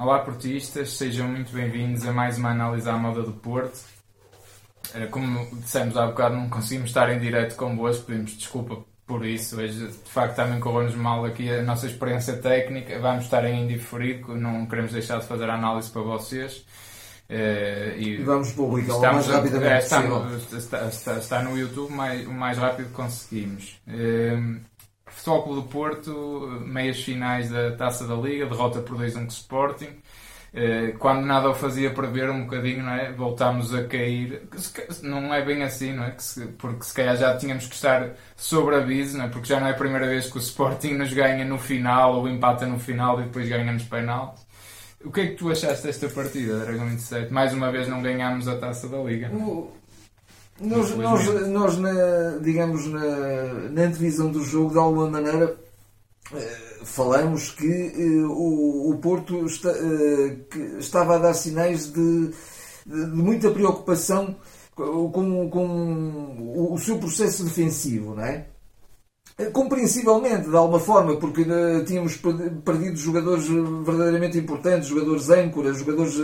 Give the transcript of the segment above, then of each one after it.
Olá, portistas, sejam muito bem-vindos a mais uma análise à moda do Porto. Eh, como dissemos há bocado, não conseguimos estar em direto convosco, pedimos desculpa por isso. Hoje, de facto, também correu-nos mal aqui a nossa experiência técnica. Vamos estar em indiferido, não queremos deixar de fazer a análise para vocês. Uh, e, e, vamos publicá-lo o mais rapidamente é, está, está, está, está, no YouTube mais, o mais rápido que conseguimos. Uh, Futebol Clube do Porto, meias finais da Taça da Liga, derrota por 2-1 com Sporting. Uh, quando nada o fazia prever um bocadinho, não é? voltámos a cair. Não é bem assim, não é? Porque se calhar já tínhamos que estar sobre aviso, não é? porque já não é a primeira vez que o Sporting nos ganha no final ou empata no final e depois ganha nos penaltis. O que é que tu achaste desta partida, Dragão 27? Mais uma vez não ganhámos a taça da Liga. O, nós, nós, nós na, digamos, na, na antevisão do jogo, de alguma maneira, eh, falamos que eh, o, o Porto está, eh, estava a dar sinais de, de, de muita preocupação com, com o, o seu processo defensivo, não é? Compreensivelmente, de alguma forma, porque uh, tínhamos perdido jogadores verdadeiramente importantes, jogadores âncoras, jogadores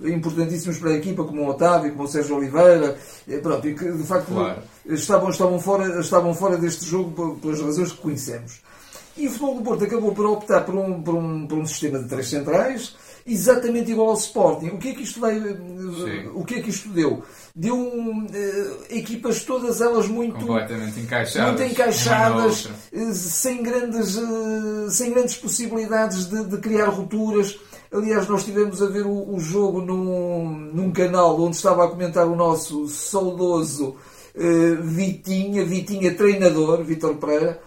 importantíssimos para a equipa, como o Otávio, como o Sérgio Oliveira, e, pronto, e que de facto claro. estavam, estavam, fora, estavam fora deste jogo pelas razões que conhecemos. E o Futebol do Porto acabou por optar por um, por um, por um sistema de três centrais, exatamente igual ao Sporting. O que é que isto veio, o que é que isto deu? Deu um, uh, equipas todas elas muito completamente encaixadas, muito encaixadas uh, sem grandes uh, sem grandes possibilidades de, de, criar rupturas. Aliás, nós estivemos a ver o, o, jogo num, num canal onde estava a comentar o nosso saudoso Vitinha, Vitinha treinador, Vitor Pereira.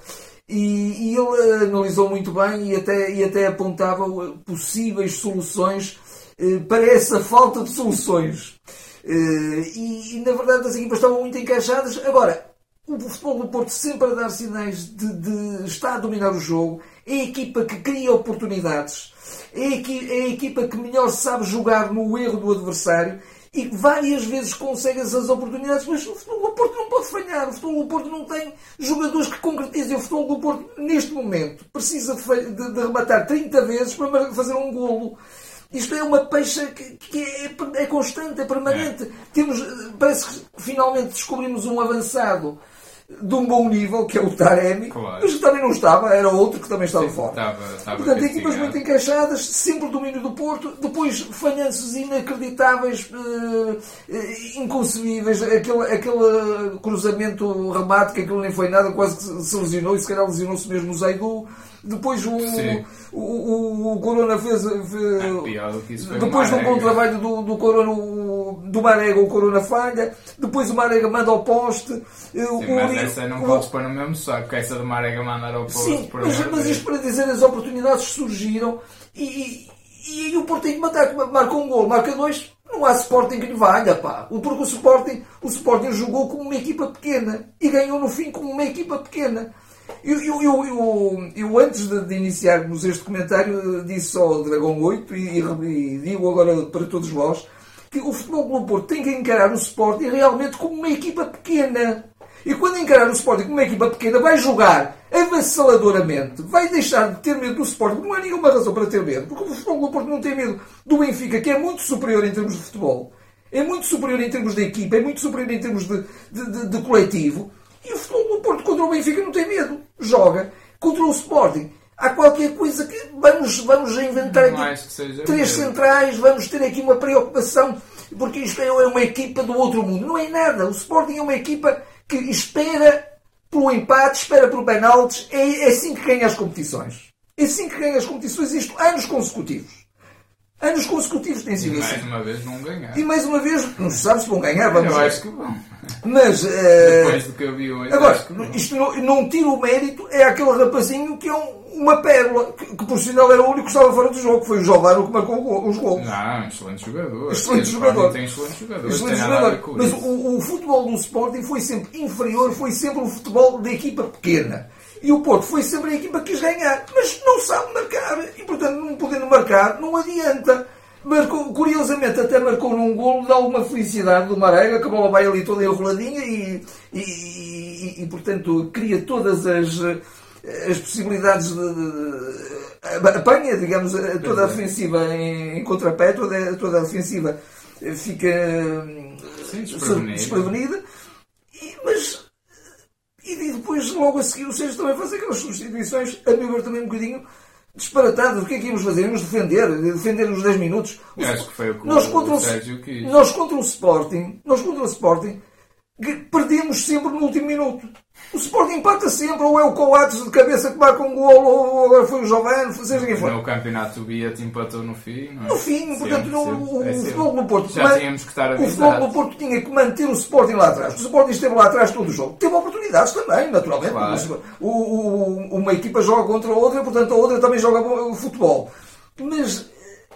E, e, ele analisou muito bem e até, e até apontava possíveis soluções eh, para essa falta de soluções. Eh, e, e, na verdade as equipas estavam muito encaixadas. Agora, o futebol do Porto sempre a dar sinais de, de estar a dominar o jogo, é a equipa que cria oportunidades, é a, é a equipa que melhor sabe jogar no erro do adversário e várias vezes consegue essas oportunidades, mas o futebol do Porto não pode falhar. O futebol do Porto não tem jogadores que concretizem. O futebol do Porto, neste momento, precisa de, de, de rematar 30 vezes para fazer um golo. Isto é uma peixa que, que é, é, constante, é permanente. É. Temos, parece que finalmente descobrimos um avançado de um bom nível, que é o Taremi, claro. mas também não estava, era outro que também estava Sim, fora. Estava, estava Portanto, equipas muito encaixadas, sempre o domínio do Porto, depois falhanços inacreditáveis, uh, inconcebíveis, aquele, aquele cruzamento remate, que aquilo nem foi nada, quase que se lesionou, e se calhar lesionou-se mesmo o Zeidu. Depois o, o, o, o, Corona fez. fez ah, depois de um bom trabalho do, do Corona, o, do Marega, o Corona falha. Depois o Marega manda ao poste. Sim, o, mas o, essa não podes pôr no mesmo saco, que essa do Marega mandar ao poste. Sim, mas, mas isto para dizer, as oportunidades surgiram e, e, e o Porto tem que mandar, marca um gol, marca dois. Não há Sporting que lhe valha, pá. Porque o Sporting, o Sporting jogou como uma equipa pequena e ganhou no fim como uma equipa pequena. Eu, eu, eu, eu, eu antes de, de, iniciarmos este comentário, disse ao Dragão 8 e, e, digo agora para todos vós que o Futebol Clube Porto tem que encarar o Sporting realmente como uma equipa pequena. E quando encarar o Sporting como uma equipa pequena, vai jogar avassaladoramente, vai deixar de ter medo do Sporting, não há nenhuma razão para ter medo, porque o Futebol Clube Porto não tem medo do Benfica, que é muito superior em termos de futebol, é muito superior em termos de equipa, é muito superior em termos de, de, de, de coletivo. E o futebol do Porto contra o Benfica não tem medo. Joga. Contra o Sporting. Há qualquer coisa que vamos, vamos inventar aqui. Três centrais, vamos ter aqui uma preocupação, porque isto é uma equipa do outro mundo. Não é nada. O Sporting é uma equipa que espera pelo empate, espera pelo penaltis. É, é assim que ganha as competições. É assim que ganha as competições, isto anos consecutivos. Anos consecutivos tem sido assim. E mais uma vez não ganhar. E mais uma vez, não se sabe se vão ganhar, vamos Eu acho que vão. Mas. Uh, Depois do que eu vi hoje. Agora, isto não, não tira o mérito, é aquele rapazinho que é um, uma pérola, que, que, por sinal era o único que estava fora do jogo, foi o Jovaro que marcou os gols. Não, excelente jogador. Excelente jogador. Tem excelente jogador. Excelente jogador. Mas o, o futebol do Sporting foi sempre inferior, foi sempre um futebol de equipa pequena. E o Porto foi sempre a equipa que quis ganhar, mas não sabe marcar. E portanto, não podendo marcar, não adianta. Marcou, curiosamente, até marcou num golo de alguma felicidade do Marega, que a bola vai ali toda enroladinha e, e, e, e portanto, cria todas as, as possibilidades de, de, apanha, digamos, toda a defensiva em, em contrapé, toda, toda a defensiva fica Sim, desprevenida. desprevenida. E, mas e depois logo a seguir o Sérgio também faz aquelas substituições, a meu ver também um bocadinho disparatadas. O que é que íamos fazer? Íamos defender, defender nos 10 minutos. Acho que foi o que nós o contra o, Sérgio quis. nós contra o Sporting, nós contra o Sporting, perdemos sempre no último minuto. O Sporting empata sempre, ou é o Coates de cabeça que marca um gol, ou agora foi o Giovanni, seja quem for. No campeonato o Biat empatou no fim, não é? No fim, Sempre, portanto, sempre. o, É o futebol do Porto. Já mas tínhamos que estar O futebol do avisados. Porto tinha que manter o Sporting lá atrás. O Sporting esteve lá atrás todo o jogo. Teve oportunidades também, naturalmente. Claro. O- o- uma equipa joga contra a outra, portanto a outra também joga bo- futebol. Mas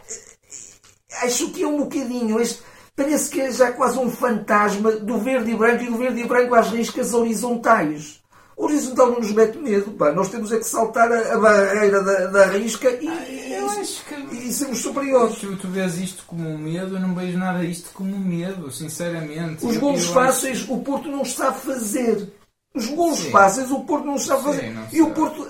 eh, acho que é um bocadinho. Este, parece que é já quase um fantasma do verde e branco e do verde e branco às riscas horizontais. O horizontal não nos mete medo, pá. Nós temos é que saltar a, barreira da, da risca e, acho que e sermos superiores. tu, tu vês isto como um medo, eu não vejo nada isto como um medo, sinceramente. Os eu fáceis o Porto não está a fazer. Os golos Sim. fáceis o Porto não está a Sim, fazer. não e o. Porto,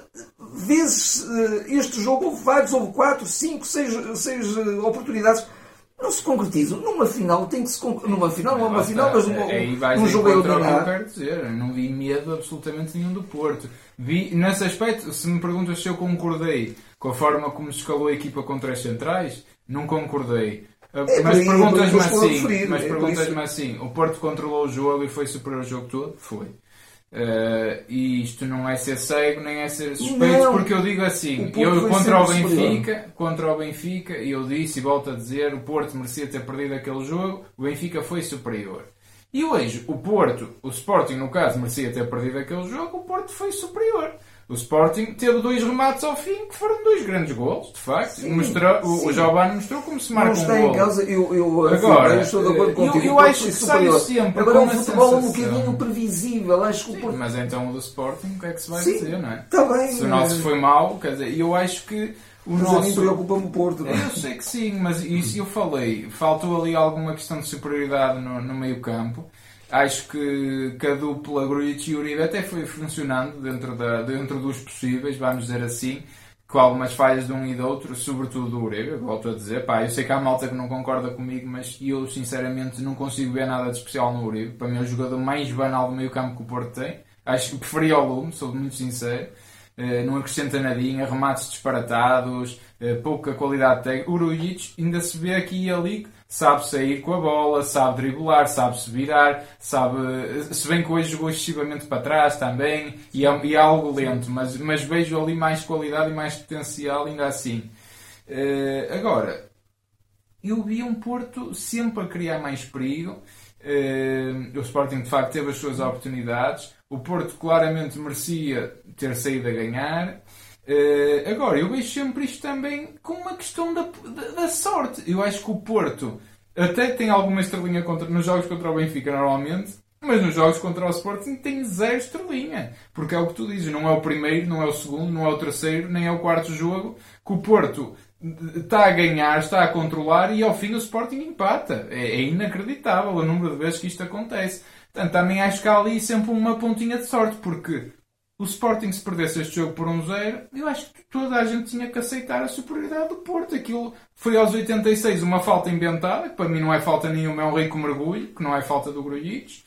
vezes eh, este jogo, houve vários, houve quatro, cinco, seis, seis eh, oportunidades. Não se concretizam. Numa final tem que se. Numa final, não é uma final, mas Aí vais de jogo encontro ao que eu quero dizer. Eu não vi medo absolutamente nenhum do Porto. Vi, nesse aspecto, se me perguntas se eu concordei com a forma como se escalou a equipa contra as centrais, não concordei. Uh, É mas é perguntas-me assim, mas é perguntas-me assim, o Porto controlou o jogo e foi superior ao jogo todo? Foi. Uh, e isto não é ser cego nem é ser suspeito, Não. porque eu digo assim, eu contra o sempre superior. Benfica, contra o Benfica, e eu disse e volto a dizer, o Porto merecia ter perdido aquele jogo, o Benfica foi superior. E hoje, o Porto, o Sporting no caso, merecia ter perdido aquele jogo, o Porto foi superior. O Sporting teve dois remates ao fim, que foram dois grandes golos, de facto. Sim, Mostrou, o, o sim. Giovanni mostrou como se Não marca um está em causa, eu, eu, Agora, eu estou de acordo eu- contigo. eu o Porto acho que sai superior. sempre Agora é um futebol um bocadinho previsível. Acho que o Porto. Mas então o do Sporting, o que é que se vai Sim, dizer, não é? está bem, Se o nosso mas- foi mau, quer dizer, eu acho que o Mas a mim nosso... preocupa-me o Porto. não é? Eu sei que sim, mas isso eu falei. Faltou ali alguma questão de superioridade no, no meio campo. Acho que, que a dupla Grujic e Uribe até foi funcionando dentro, da, dentro dos possíveis, vamos dizer assim, com algumas falhas de um e do outro, sobretudo do Uribe, volto a dizer. Pá, eu sei que há malta que não concorda comigo, mas eu sinceramente não consigo ver nada de especial no Uribe. Para mim é o jogador mais banal do meio campo que o Porto tem. Acho que preferia ao Lume, sou muito sincero. Eh, não acrescenta nadinha, remates disparatados, eh, pouca qualidade técnica. O Grujic ainda se vê aqui e ali sabe sair com a bola, sabe driblar, sabe se virar, sabe. Se bem que hoje jogou excessivamente para trás também e é, e é algo lento, mas, mas vejo ali mais qualidade e mais potencial ainda assim. Eh, agora, eu vi um Porto sempre a criar mais perigo. Eh, o Sporting de facto teve as suas oportunidades. O Porto claramente merecia ter saído a ganhar. Eh, agora, eu vejo sempre isto também com uma questão da, da, da sorte. Eu acho que o Porto até tem alguma estrelinha contra, nos jogos contra o Benfica normalmente, mas nos jogos contra o Sporting tem zero estrelinha. Porque é o que tu dizes, não é o primeiro, não é o segundo, não é o terceiro, nem é o quarto jogo que o Porto está a ganhar, está a controlar e ao fim o Sporting empata. É, é inacreditável o número de vezes que isto acontece. Portanto, também acho que há ali sempre uma pontinha de sorte, porque o Sporting se perdesse este jogo por um zero, eu acho que toda a gente tinha que aceitar a superioridade do Porto. Aquilo foi aos 86 uma falta inventada, que para mim não é falta nenhuma, é um rico mergulho, que não é falta do Grujic.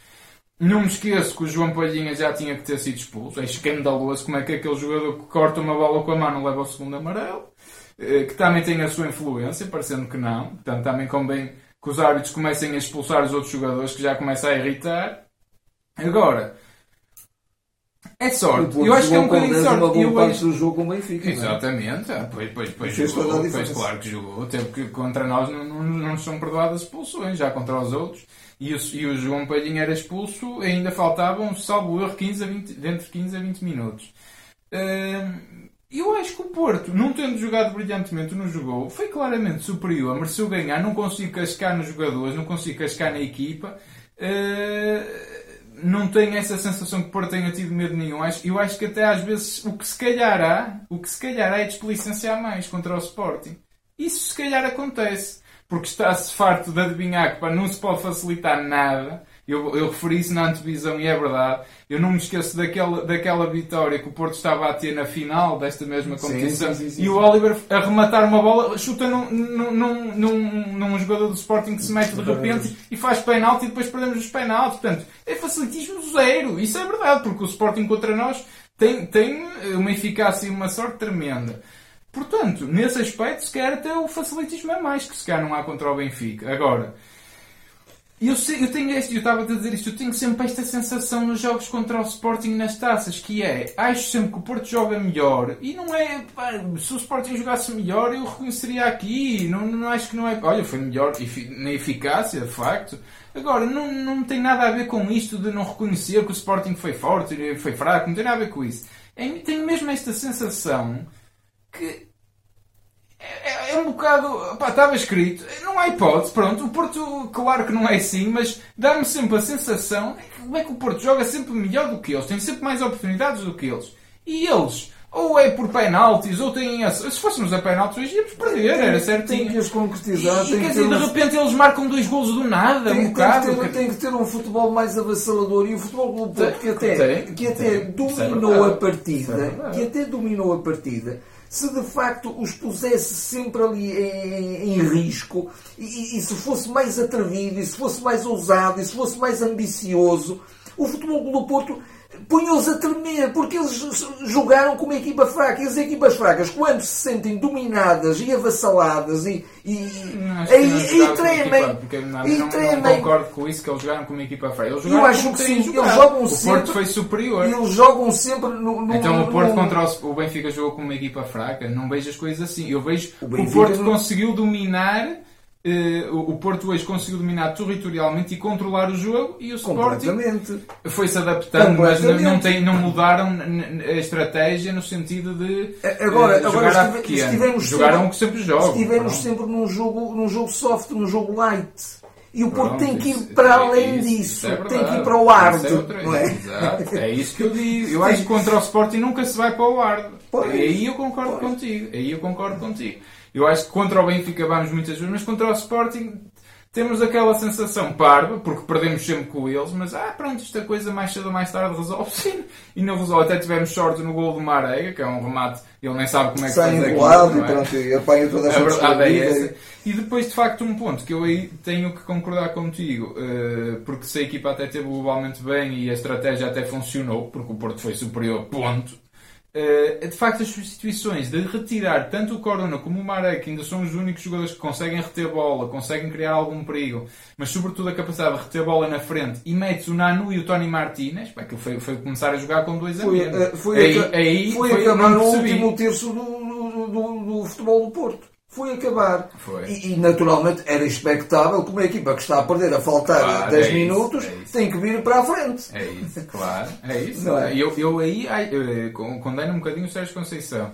Não me esqueço que o João Palhinha já tinha que ter sido expulso. É escandaloso como é que aquele jogador que corta uma bola com a mão não leva o segundo amarelo. Eh, Que também tem a sua influência, parecendo que não. Portanto, também convém que os árbitros comecem a expulsar os outros jogadores, que já começa a irritar. Agora, é O sorte. Eu acho que é um bocadinho de 10 sorte. uma boa Eu parte acho- do jogo com o Benfica. não é? Exatamente, ah, pois, pois, pois jogou, pois diferença. claro que jogou, teve que contra nós não, não, não são perdoadas expulsões, já contra os outros, e o, e o João Palhinha era expulso, ainda faltavam, salvo erro, 15 a 20, dentro de 15 a 20 minutos. Hum, eu acho que o Porto, não tendo jogado brilhantemente, não jogou, foi claramente superior, mereceu ganhar, não consigo cascar nos jogadores, não consigo cascar na equipa. Hum, não tenho essa sensação que o Porto tenha tido medo nenhum. Eu acho que até às vezes o que se calhar há, o que se calhar há é desplicenciar mais contra o Sporting. Isso se calhar acontece. Porque está-se farto de adivinhar que pá, não se pode facilitar nada Eu, eu referi isso na antevisão e é verdade. Eu não me esqueço daquela, daquela vitória que o Porto estava a ter na final desta mesma competição sim, sim, sim, e o Oliver a rematar uma bola, chuta num, num, num, num, jogador do Sporting que se mete de repente e faz penalti e depois perdemos os penaltis. Portanto, é facilitismo zero. Isso é verdade, porque o Sporting contra nós tem, tem uma eficácia e uma sorte tremenda. Portanto, nesse aspecto, se calhar até o facilitismo é mais que se calhar não há contra o Benfica. Agora, eu, sei, eu tenho este, eu estava a dizer isto, eu tenho sempre esta sensação nos jogos contra o Sporting nas taças, que é, acho sempre que o Porto joga melhor, e não é, pá, se o Sporting jogasse melhor, eu reconheceria aqui, não, não acho que não é, olha, foi melhor na eficácia, de facto. Agora, não, não tem nada a ver com isto de não reconhecer que o Sporting foi forte, foi fraco, não tem nada a ver com isso. É, tenho mesmo esta sensação que é, é, um bocado. Pá, estava escrito. Não há hipótese, pronto. O Porto, claro que não é assim, mas dá-me sempre a sensação como é que o Porto joga sempre melhor do que eles, tem sempre mais oportunidades do que eles. E eles, ou é por penaltis, ou têm. Se fôssemos a penaltis, hoje íamos perder, tem, era certinho. Tem que os concretizar. E, quer dizer, de repente eles marcam dois golos do nada, tem, um bocado. Tem que, ter, tem que ter um futebol mais avassalador e o futebol do Porto que até, tem, que até tem. dominou é a partida, que até dominou a partida se de facto os pusesse sempre ali em, em risco e, e, se fosse mais atrevido, e se fosse mais ousado, e se fosse mais ambicioso, o Futebol do Porto punha-os a tremer, porque eles jogaram com uma equipa fraca. E as equipas fracas, quando se sentem dominadas e avassaladas e, e, e, e tremem. Equipa, não, e não, tremem. não concordo com isso, que eles jogaram com uma equipa fraca. Eles Eu acho que sim, eles jogam o sempre. O Porto foi superior. Eles jogam sempre no. no então o Porto no, contra o, o Benfica jogou com uma equipa fraca. Não vejo as coisas assim. Eu vejo o, o Porto não... conseguiu dominar o Porto hoje conseguiu dominar territorialmente e controlar o jogo e o Sporting foi-se adaptando, mas não, tem, não mudaram a estratégia no sentido de agora, uh, agora jogar pequeno. Estivemos Jogaram o que sempre jogam. Estivemos pronto. sempre num jogo, num jogo soft, num jogo light. E o Porto tem que ir isso- para é além isso, disso, isso é tem que ir para o Isso é não é? Exato, é isso que eu digo. Eu acho que contra o Sporting nunca se vai para o. Pois. Aí eu concordo Pois. contigo. Aí eu concordo contigo. Eu acho que contra o Benfica vamos muitas vezes, mas contra o Sporting temos aquela sensação parva, porque perdemos sempre com eles, mas ah, pronto, esta coisa mais cedo ou mais tarde resolve-se. E não resolve. Até tivemos sorte no gol do Marega, que é um remate, ele nem sabe como é que Sai faz aquilo, e é? pronto, e apanha toda a verdade é essa. E depois, de facto, um ponto que eu aí tenho que concordar contigo, eh, porque se a equipa até teve globalmente bem e a estratégia até funcionou, porque o Porto foi superior, ponto. Eh, de facto, as substituições de retirar tanto o Corona como o Marek, que ainda são os únicos jogadores que conseguem reter bola, conseguem criar algum perigo, mas sobretudo a capacidade de reter bola na frente, e metes o Nanu e o Tony Martínez, pá, aquilo foi, foi começar a jogar com dois a Foi, menos. eh, foi, aí, aca- aí foi foi- acabar no último terço do, do, do- do futebol do Porto. Foi acabar. Foi. E, e, naturalmente era expectável que uma equipa que está a perder a faltar Claro, 10 é isso, minutos é isso. tem que vir para a frente. É isso, claro, é isso. Não é? E Eu, eu aí eh, con- condeno um bocadinho o Sérgio Conceição.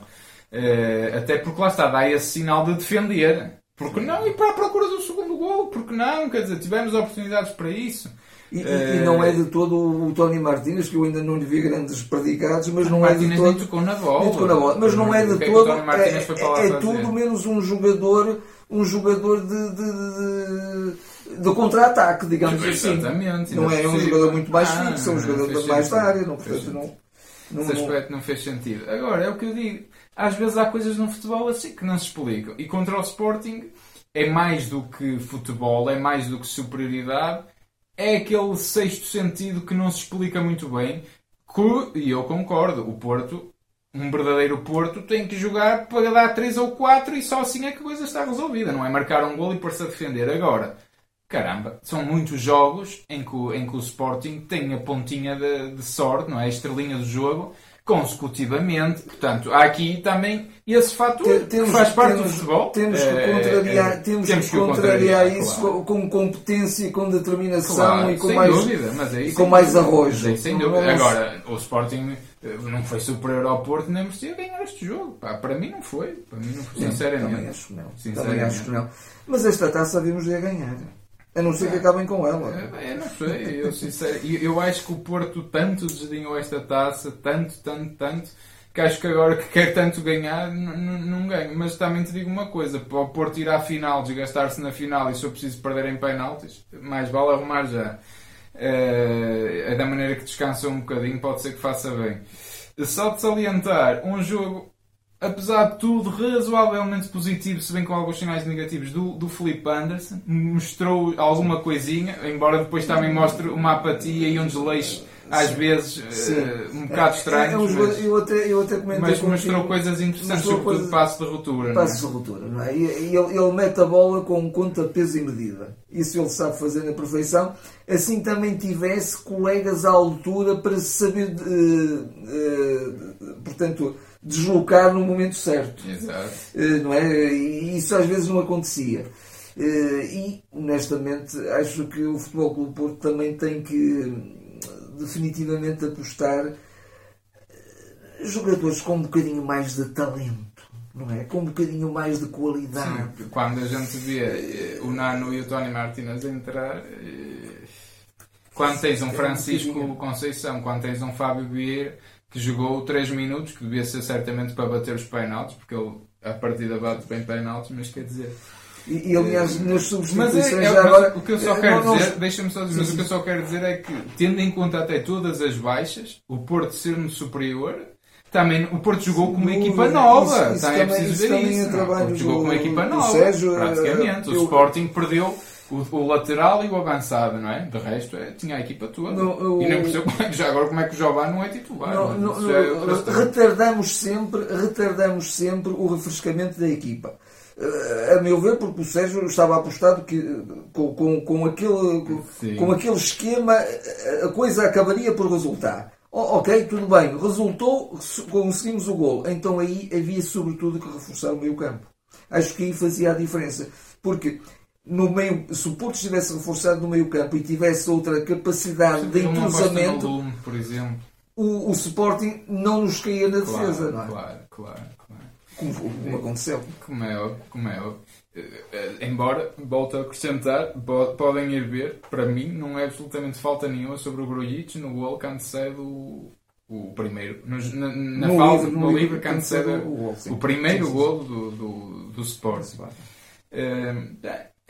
Eh, até porque lá está, dá esse sinal de defender. Porque não ir para a procura do segundo gol? Porque não? Quer dizer, tivemos oportunidades para isso. E, Eh, e não é de todo o Tony Martínez, que eu ainda não lhe vi grandes predicados, mas não é de Martínez nem todo. tocou na bola. nem tocou na bola. Mas não é de o todo. É, é tudo menos um jogador, um jogador de, de, de, de contra-ataque, digamos assim. Exatamente, Não ainda é um jogador muito mais Ah, fixo, é um jogador mais da área. Não, portanto, não, não, Esse aspecto não fez sentido. Agora, é o que eu digo. Às vezes há coisas no futebol assim que não se explicam. E contra o Sporting é mais do que futebol, é mais do que superioridade. É aquele sexto sentido que não se explica muito bem. Que, e eu concordo, o Porto, um verdadeiro Porto, tem que jogar para dar 3 ou 4 e só assim é que a coisa está resolvida. Não é marcar um gol e pôr-se a defender. Agora, caramba, são muitos jogos em que, o- em que o Sporting tem a pontinha de, de sorte, não é? A estrelinha do jogo, consecutivamente. Portanto, há aqui também esse fator Te- que temos, faz parte temos- do futebol. Temos que É, contrariar, é, temos temos que contrariar contrariar, isso claro. com, com competência, com determinação Claro, e com mais, dúvida, aí e sem com mais aí sem dúvida. Agora, o Sporting eh, não foi superior ao Porto, nem merecia ganhar este jogo. Pá, para mim não foi. Para mim não foi, sinceramente. Também acho que não. Também acho que não. Mas esta taça devemos de a ganhar. A não ser que acabem com ela. É, Eu não sei, eu, sincero, eu, acho que o Porto tanto desdenhou esta taça, tanto, tanto, tanto, que acho que agora que quer tanto ganhar, não ganha. Mas também te digo uma coisa: para o Porto ir à final, desgastar-se na final e se eu preciso perder em penaltis, mais vale arrumar já. Uh, da maneira que descansou um bocadinho, pode ser que faça bem. Só de salientar, um jogo, apesar de tudo, razoavelmente positivo, se bem com alguns sinais negativos, do, do Felipe Anderson. Mostrou alguma coisinha, embora depois também mostre uma apatia e um desleixo às vezes uh, um bocado estranho. É, é, mas, eu até, eu até mas mostrou coisas interessantes, sobretudo coisa, passo de ruptura. Passo de ruptura, não é? E, e ele, ele, mete a bola com conta, peso e medida. Isso ele sabe fazer na perfeição. Assim também tivesse colegas à altura para saber, uh, uh, portanto, deslocar no momento certo. Exato. não é? E isso às vezes não acontecia. e, honestamente, acho que o Futebol Clube Porto também tem que definitivamente apostar eh, jogadores com um bocadinho mais de talento, não é? Com um bocadinho mais de qualidade. Sim, quando a gente vê eh, o Nano e o Tony Martinez entrar, eh, quando tens um Francisco um Conceição, quando tens um Fábio Vieira que jogou 3 minutos, que devia ser certamente para bater os penaltis, porque ele a partida bate bem penaltis, mas quer dizer e, e aliás, nas substituições mas é, é, agora. O que eu só é, quero dizer, deixa-me só dizer, mas o que eu só quero dizer é que, tendo em conta até todas as baixas, o Porto ser-me superior, também o Porto jogou com uma equipa nova. Isso, isso também é preciso ver isso. É o Porto jogou com uma equipa nova. Sérgio, praticamente. Eu, o Sporting perdeu o, o, lateral e o avançado, não é? De resto, é, tinha a equipa toda. Não, eu, e nem percebo já agora como é que o Jová não é titular. Não, não, é retardamos, sempre, retardamos sempre o refrescamento da equipa. Eh, a meu ver, porque o Sérgio estava apostado que com, com, com, aquele, com, com aquele esquema eh, a coisa acabaria por resultar. Oh, ok, tudo bem, resultou, conseguimos o gol. Então aí havia sobretudo que reforçar o meio campo. Acho que aí fazia a diferença. Porque no meio, se o Porto estivesse reforçado no meio campo e tivesse outra capacidade de entrosamento, por exemplo. O, o Sporting não nos caía na defesa, claro, não é? Claro, claro. Como, como aconteceu. Como é como é. Eh, eh, embora, volto a acrescentar, podem ir ver, para mim não é absolutamente falta nenhuma sobre o Grujic no gol quando cede o, o primeiro. No, na na no falta, livre, no, no livre, quando cede o, o, primeiro sim, sim, gol do, do, do Sport. Uh,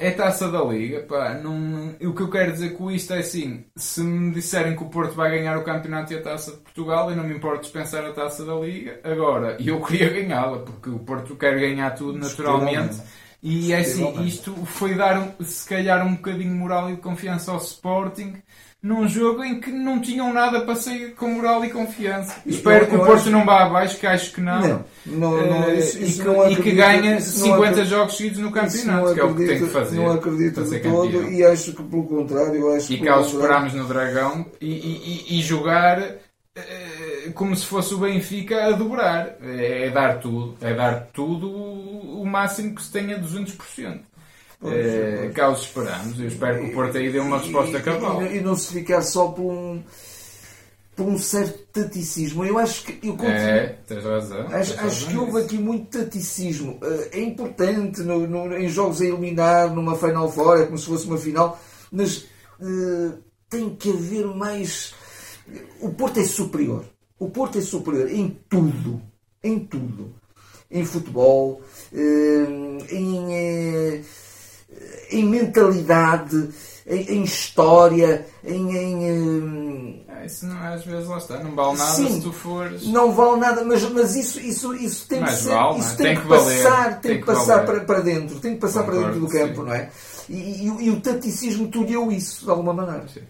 é taça da Liga, pá, não, o que eu quero dizer com isto é assim: se me disserem que o Porto vai ganhar o campeonato e a taça de Portugal, eu não me importo dispensar a taça da Liga. Agora, eu queria ganhá-la, porque o Porto quer ganhar tudo naturalmente. E é assim, isto foi dar, se calhar, um bocadinho moral e de confiança ao Sporting num jogo em que não tinham nada para sair com moral e confiança. Espero que o Porto acho... não vá abaixo, que acho que não. Não, não, não uh, isso, isso e, que, acredito, e, que, ganha 50 jogos seguidos no campeonato, que é o que tem que fazer. Não acredito de todo e acho que pelo contrário. Acho e cá os esperámos no Dragão e, e, e jogar uh, como se fosse o Benfica a dobrar. É, é dar tudo, é dar tudo o máximo que se tenha 200%. É, cá os esperamos. Eu espero que o Porto aí dê uma resposta cabal. E, e, não se ficar só por um, por um certo taticismo. Eu acho que. Eu continuo, é, tens razão. Acho, tens acho razão que houve aqui muito taticismo. Eh, é importante no, no, em jogos a eliminar, numa final fora, é como se fosse uma final, mas uh, tem que haver mais. O Porto é superior. O Porto é superior em tudo. Em tudo. Em futebol, uh, em em mentalidade, em, em história, em. em é, isso não, às vezes lá está, não vale nada sim, se tu fores. Não vale nada, mas, mas isso, isso, isso tem que ser. Vale, isso é? tem, tem, que, passar, tem, tem que, passar para, para dentro, tem que passar Concordo, para dentro do campo, sim. não é? E, e, e, o taticismo deu isso, de alguma maneira. Sim.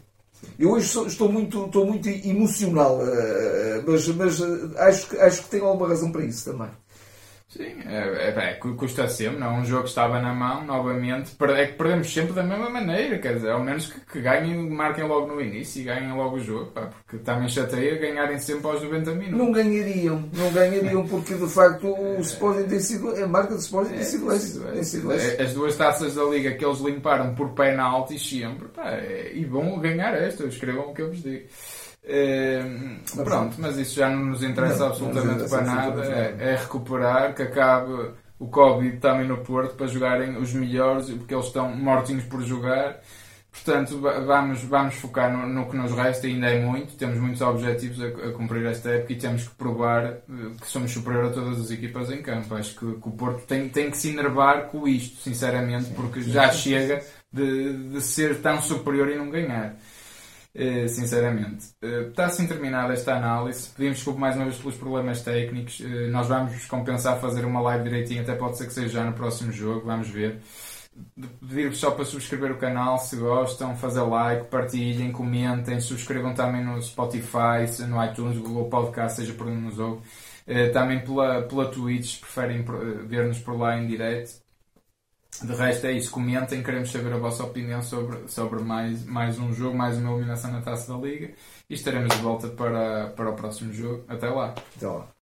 Eu hoje sou, estou, muito, estou muito emocional, eh, mas, mas eh, acho, que, acho que tenho alguma razão para isso também. Sim, é, é, é, custa sempre, não? Um jogo que estava na mão, novamente, é que perdemos sempre da mesma maneira, quer dizer, ao menos que, que ganhem, marquem logo no início e ganhem logo o jogo, pá, porque também chateia ganharem sempre aos 90 minutos. Não ganhariam, não ganhariam porque de facto o Sporting tem sido, a marca do Sporting tem sido esse. Tem sido. As duas taças da Liga que eles limparam por penaltis sempre, pá, é, e vão ganhar esta, escrevam o que eu vos digo. Uh, pronto, mas isso já não nos interessa não, absolutamente não para nada. É, é, recuperar, que acabe o Covid também no Porto para jogarem os melhores, porque eles estão mortinhos por jogar. Portanto, vamos, vamos focar no, no que nos resta, ainda é muito. Temos muitos objetivos a, a, cumprir esta época e temos que provar eh, que somos superior a todas as equipas em campo. Acho que, que o Porto tem, tem que se enervar com isto, sinceramente, porque já chega de, de ser tão superior e não ganhar. Uh, sinceramente. Está assim terminada esta análise. Pedimos desculpa mais uma vez pelos problemas técnicos. Uh, nós vamos compensar fazer uma live direitinho, até pode ser que seja já no próximo jogo, vamos ver. Pedir-vos só para subscrever o canal se gostam, fazer like, partilhem, comentem, subscrevam também no Spotify, no iTunes, Google Podcast, seja por onde nos ouve. Também pela, pela Twitch, preferem ver-nos por lá em direto. De resto é isso, comentem, queremos saber a vossa opinião sobre, sobre mais, mais um jogo, mais uma eliminação na taça da Liga e estaremos de volta para, para o próximo jogo. Até lá. Até lá.